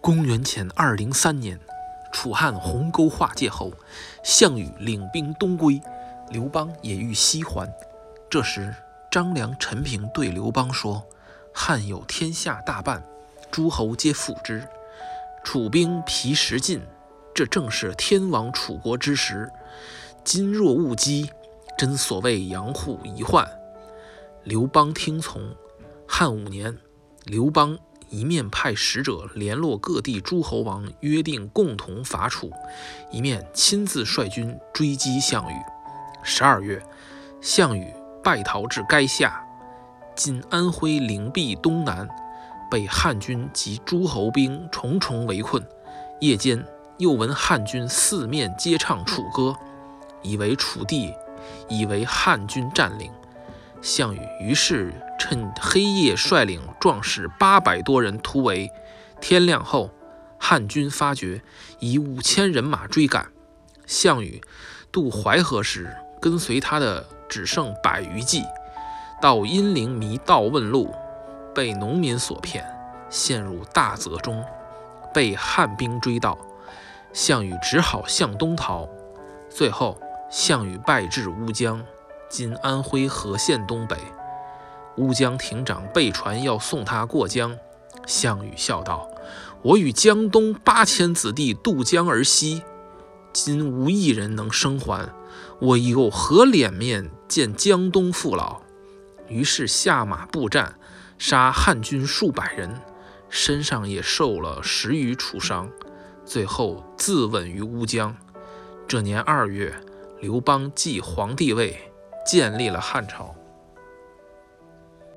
公元前二零三年，楚汉鸿沟划界后，项羽领兵东归，刘邦也欲西还。这时，张良、陈平对刘邦说：“汉有天下大半，诸侯皆附之，楚兵疲食尽，这正是天亡楚国之时。今若勿击，真所谓养虎遗患。”刘邦听从。汉五年，刘邦。一面派使者联络各地诸侯王，约定共同伐楚；一面亲自率军追击项羽。十二月，项羽败逃至垓下（今安徽灵璧东南），被汉军及诸侯兵重重围困。夜间，又闻汉军四面皆唱楚歌，以为楚地以为汉军占领。项羽于是。趁黑夜，率领壮士八百多人突围。天亮后，汉军发觉，以五千人马追赶。项羽渡淮河时，跟随他的只剩百余骑。到阴陵迷道问路，被农民所骗，陷入大泽中，被汉兵追到。项羽只好向东逃。最后，项羽败至乌江（今安徽和县东北）。乌江亭长备船要送他过江，项羽笑道：“我与江东八千子弟渡江而西，今无一人能生还，我有何脸面见江东父老？”于是下马步战，杀汉军数百人，身上也受了十余处伤，最后自刎于乌江。这年二月，刘邦继皇帝位，建立了汉朝。